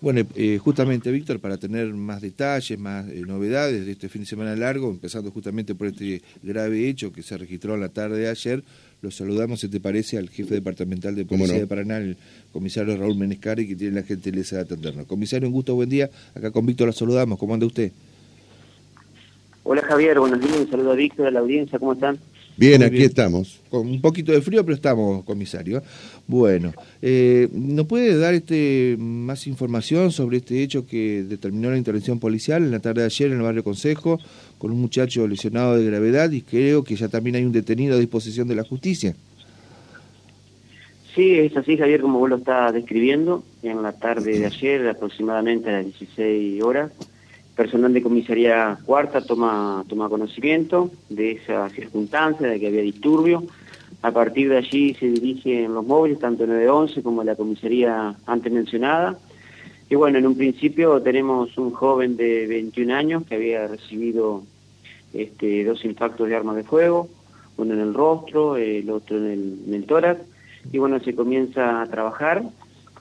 Bueno, eh, justamente, Víctor, para tener más detalles, más eh, novedades de este fin de semana largo, empezando justamente por este grave hecho que se registró en la tarde de ayer, lo saludamos, si te parece, al jefe departamental de Policía de Paraná, el comisario Raúl Menescari, que tiene la gentileza de atendernos. Comisario, un gusto, buen día. Acá con Víctor la saludamos. ¿Cómo anda usted? Hola Javier, buenos días. Un saludo a Víctor, a la audiencia. ¿Cómo están? Bien, aquí estamos. Con un poquito de frío, pero estamos, comisario. Bueno, eh, ¿nos puede dar este más información sobre este hecho que determinó la intervención policial en la tarde de ayer en el barrio Consejo con un muchacho lesionado de gravedad y creo que ya también hay un detenido a disposición de la justicia? Sí, es así, Javier, como vos lo estás describiendo. En la tarde de ayer, aproximadamente a las 16 horas, personal de comisaría cuarta toma, toma conocimiento de esa circunstancia, de que había disturbio. A partir de allí se dirigen los móviles, tanto 911 como la comisaría antes mencionada. Y bueno, en un principio tenemos un joven de 21 años que había recibido este, dos impactos de arma de fuego, uno en el rostro, el otro en el, en el tórax. Y bueno, se comienza a trabajar.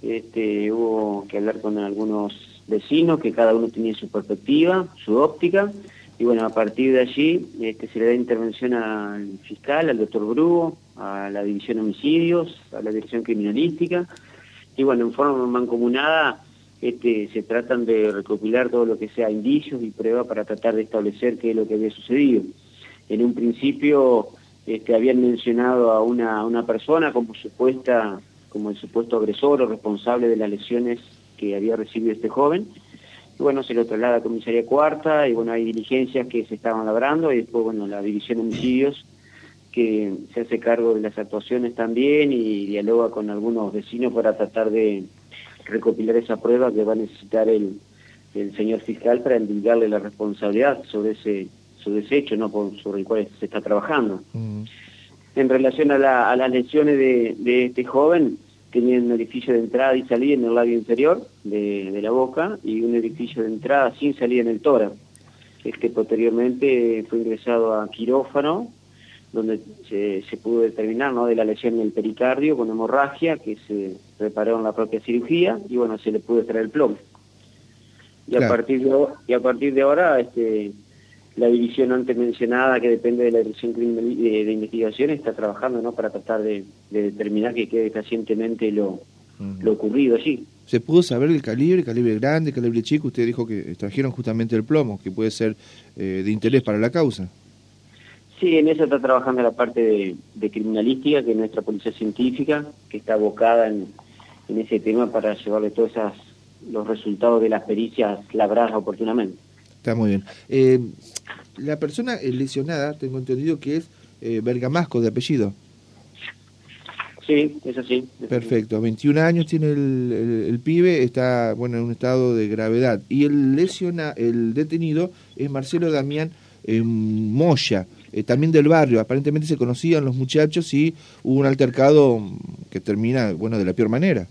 Este, hubo que hablar con algunos vecinos, que cada uno tenía su perspectiva, su óptica, y bueno, a partir de allí este, se le da intervención al fiscal, al doctor Brugo, a la división homicidios, a la dirección criminalística, y bueno, en forma mancomunada este, se tratan de recopilar todo lo que sea indicios y pruebas para tratar de establecer qué es lo que había sucedido. En un principio este, habían mencionado a una, una persona como supuesta, como el supuesto agresor o responsable de las lesiones que había recibido este joven. Y bueno, se lo traslada a comisaría cuarta y bueno, hay diligencias que se estaban labrando y después, bueno, la división de homicidios que se hace cargo de las actuaciones también y dialoga con algunos vecinos para tratar de recopilar esa prueba que va a necesitar el, el señor fiscal para indicarle la responsabilidad sobre ese, sobre ese hecho ¿no? sobre el cual se está trabajando. Mm. En relación a, la, a las lesiones de, de este joven, tenía un orificio de entrada y salida en el labio inferior de, la boca y un orificio de entrada sin salida en el tórax. Este posteriormente fue ingresado a quirófano, donde se, pudo determinar ¿no? de la lesión en el pericardio con hemorragia, que se reparó en la propia cirugía, y bueno, se le pudo extraer el plomo. Y, a partir de, y a partir de ahora, este, la división antes mencionada, que depende de la dirección de, investigación, está trabajando ¿no? para tratar de, determinar que quede pacientemente lo, lo ocurrido allí. ¿Se pudo saber el calibre, calibre grande, calibre chico? Usted dijo que trajeron justamente el plomo, que puede ser eh, de interés para la causa. Sí, en eso está trabajando la parte de, criminalística, que es nuestra policía científica, que está abocada en, en ese tema para llevarle todos esas, los resultados de las pericias labradas oportunamente. Está muy bien. Eh, la persona lesionada, tengo entendido que es eh, Bergamasco de apellido. Sí, es así. Perfecto, 21 años tiene el, pibe, está bueno en un estado de gravedad. Y el lesiona, el detenido es Marcelo Damián eh, Moya, eh, también del barrio. Aparentemente se conocían los muchachos y hubo un altercado que termina, bueno, de la peor manera.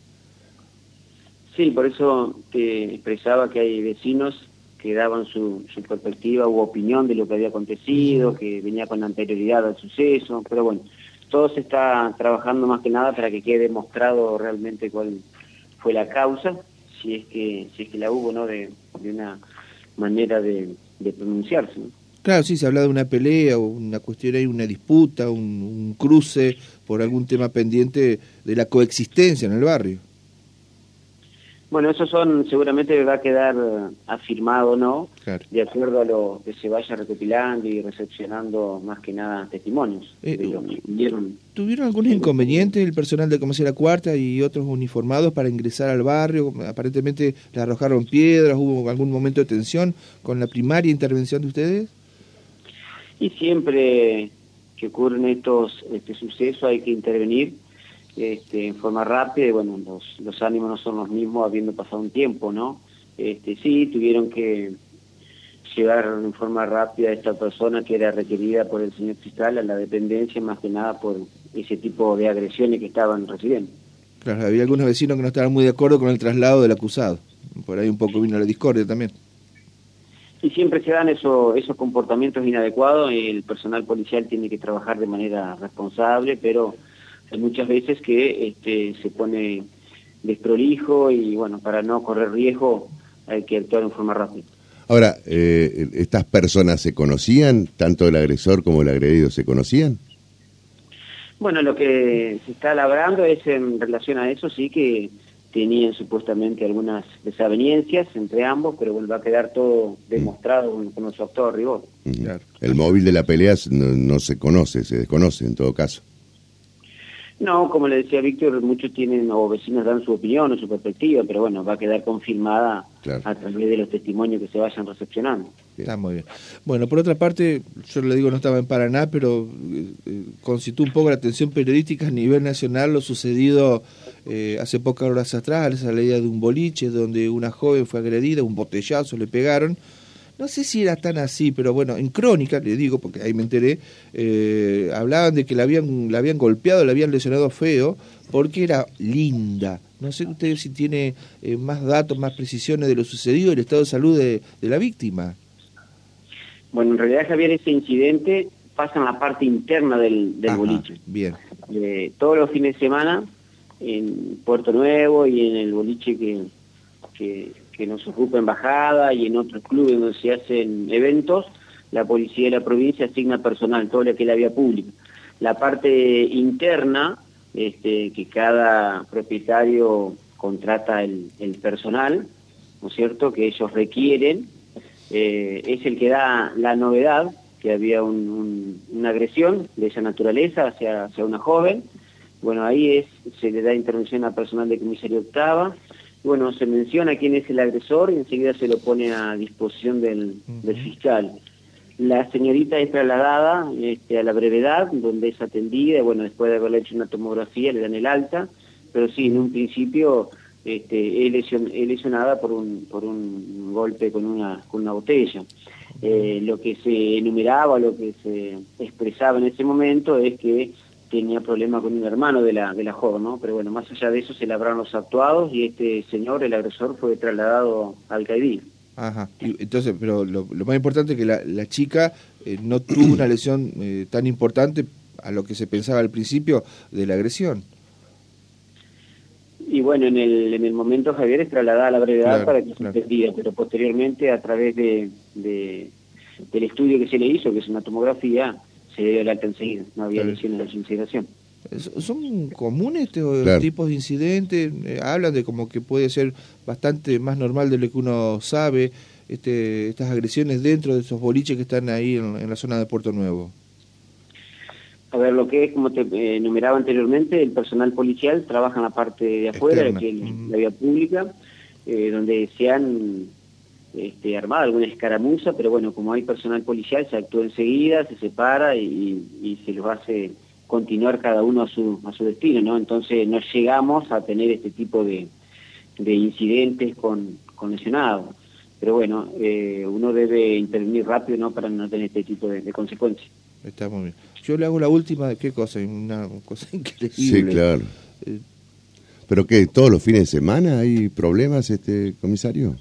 Sí, por eso te expresaba que hay vecinos que daban su, perspectiva u opinión de lo que había acontecido, que venía con anterioridad al suceso, pero bueno, todo se está trabajando más que nada para que quede demostrado realmente cuál fue la causa, si es que, si es que la hubo, ¿no? De, una manera de, pronunciarse, Claro, sí, se habla de una pelea o una cuestión ahí, una disputa, un cruce por algún tema pendiente de la coexistencia en el barrio. Bueno, eso son, seguramente va a quedar afirmado, ¿no? De acuerdo a lo que se vaya recopilando y recepcionando más que nada testimonios. Eh, ¿Tuvieron algún inconveniente el personal de Comercio La Cuarta y otros uniformados para ingresar al barrio? Aparentemente le arrojaron piedras, hubo algún momento de tensión con la primaria intervención de ustedes. Y siempre que ocurren estos este suceso hay que intervenir este, en forma rápida y bueno, los, los ánimos no son los mismos habiendo pasado un tiempo, ¿no? Este, sí, tuvieron que llevar en forma rápida a esta persona que era requerida por el señor fiscal a la dependencia, más que nada por ese tipo de agresiones que estaban recibiendo. Claro, había algunos vecinos que no estaban muy de acuerdo con el traslado del acusado. Por ahí un poco vino la discordia también. Y siempre se dan esos esos comportamientos inadecuados, el personal policial tiene que trabajar de manera responsable, pero hay muchas veces que este, se pone desprolijo y bueno, para no correr riesgo hay que actuar en forma rápida. Ahora, eh, ¿estas personas se conocían? ¿Tanto el agresor como el agredido se conocían? Bueno, lo que se está labrando es en relación a eso, sí que tenían supuestamente algunas desavenencias entre ambos, pero bueno, va a quedar todo demostrado con, con su actor rigor. El móvil de la pelea no, se conoce, se desconoce en todo caso. No, como le decía Víctor, muchos tienen o vecinos dan su opinión o su perspectiva, pero bueno, va a quedar confirmada a través de los testimonios que se vayan recepcionando. Está muy bien. Bueno, por otra parte, yo le digo, no estaba en Paraná, pero eh, eh un poco la atención periodística a nivel nacional lo sucedido eh, hace pocas horas atrás, esa ley de un boliche donde una joven fue agredida, un botellazo le pegaron no sé si era tan así, pero bueno, en crónica, le digo, porque ahí me enteré, eh, hablaban de que la habían, la habían golpeado, la habían lesionado feo, porque era linda. No sé usted si tiene eh, más datos, más precisiones de lo sucedido, el estado de salud de, la víctima. Bueno, en realidad, Javier, ese incidente pasa en la parte interna del, del boliche. Bien. Eh, todos los fines de semana, en Puerto Nuevo y en el boliche que, que que nos ocupa embajada y en otros clubes donde se hacen eventos, la policía de la provincia asigna personal, todo lo que la vía pública. La parte interna, este, que cada propietario contrata el, personal, ¿no es cierto?, que ellos requieren, eh, es el que da la novedad, que había una agresión de esa naturaleza hacia, hacia una joven. Bueno, ahí es, se le da intervención a personal de comisaría octava, bueno, se menciona quién es el agresor y enseguida se lo pone a disposición del, fiscal. La señorita es trasladada este, a la brevedad, donde es atendida, bueno, después de haberle hecho una tomografía le dan el alta, pero sí, en un principio este, es, lesionada por un, por un golpe con una, con una botella. Eh, lo que se enumeraba, lo que se expresaba en ese momento es que tenía problemas con un hermano de la, de la joven, ¿no? Pero bueno, más allá de eso se labraron los actuados y este señor, el agresor, fue trasladado al CAIDI. Ajá, entonces, pero lo, más importante es que la, la chica eh, no tuvo una lesión eh, tan importante a lo que se pensaba al principio de la agresión. Y bueno, en el, en el momento Javier es trasladada a la brevedad para que se entendiera, pero posteriormente a través de, de, del estudio que se le hizo, que es una tomografía, se dio el alta enseguida, no había lesiones de incineración. ¿Son comunes estos tipos de incidentes? Eh, hablan de como que puede ser bastante más normal de lo que uno sabe, este, estas agresiones dentro de esos boliches que están ahí en, la zona de Puerto Nuevo. A ver, lo que es, como te eh, enumeraba anteriormente, el personal policial trabaja en la parte de afuera, que es la vía pública, eh, donde se han este, armada alguna escaramuza, pero bueno, como hay personal policial, se actúa enseguida, se separa y, se los hace continuar cada uno a su, a su destino, ¿no? Entonces no llegamos a tener este tipo de, de incidentes con, con lesionados. Pero bueno, eh, uno debe intervenir rápido, ¿no? Para no tener este tipo de, consecuencias. Está muy bien. Yo le hago la última, ¿de qué cosa? Una cosa increíble. Sí, claro. Eh, ¿Pero qué? ¿Todos los fines de semana hay problemas, este comisario?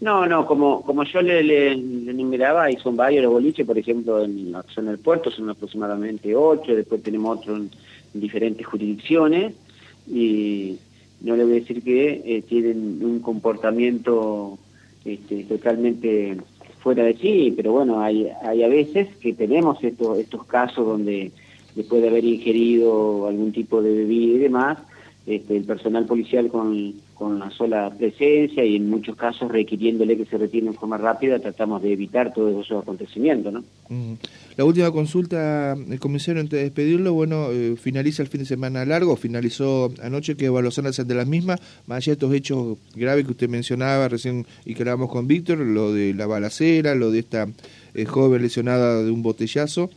No, no, como, como yo le, le, enumeraba, y son varios los boliches, por ejemplo, en la zona del puerto son aproximadamente ocho, después tenemos otros en, diferentes jurisdicciones, y no le voy a decir que eh, tienen un comportamiento este, totalmente fuera de sí, pero bueno, hay, hay a veces que tenemos estos, estos casos donde después de haber ingerido algún tipo de bebida y demás, este, el personal policial con, con la sola presencia y en muchos casos requiriéndole que se retire en forma rápida, tratamos de evitar todos esos acontecimientos. ¿no? La última consulta, el comisario, antes de despedirlo, bueno, eh, finaliza el fin de semana largo, finalizó anoche, que evaluación de las mismas, más allá de estos hechos graves que usted mencionaba recién y que hablábamos con Víctor, lo de la balacera, lo de esta eh, joven lesionada de un botellazo.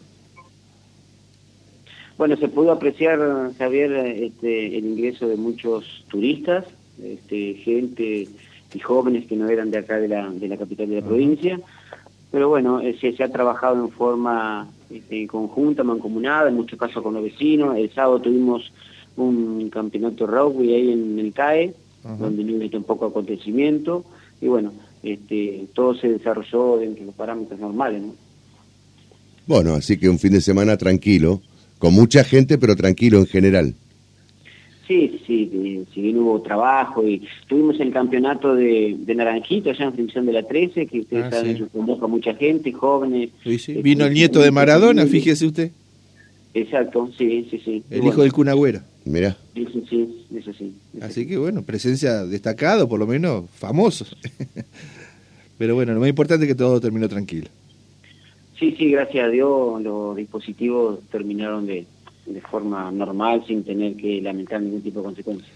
Bueno, se pudo apreciar, Javier, este, el ingreso de muchos turistas, este, gente y jóvenes que no eran de acá de la, de la capital de la provincia, pero bueno, eh, se, ha trabajado en forma este, conjunta, mancomunada, en muchos casos con los vecinos. El sábado tuvimos un campeonato rugby ahí en el CAE, donde no hubo poco acontecimiento, y bueno, este, todo se desarrolló dentro de los parámetros normales. Bueno, así que un fin de semana tranquilo con mucha gente, pero tranquilo en general. Sí, sí, si bien hubo trabajo y tuvimos el campeonato de, Naranjito allá en función de la 13, que ustedes ah, saben, sí. convoca mucha gente, jóvenes. Sí, Vino el nieto de Maradona, fíjese usted. Exacto, sí, sí, sí. El hijo del Cunagüero. Mira. Sí, sí, eso sí. Así que bueno, presencia destacado, por lo menos famoso. Pero bueno, lo más importante es que todo terminó tranquilo. Sí, sí, gracias a Dios los dispositivos terminaron de, de forma normal sin tener que lamentar ningún tipo de consecuencias.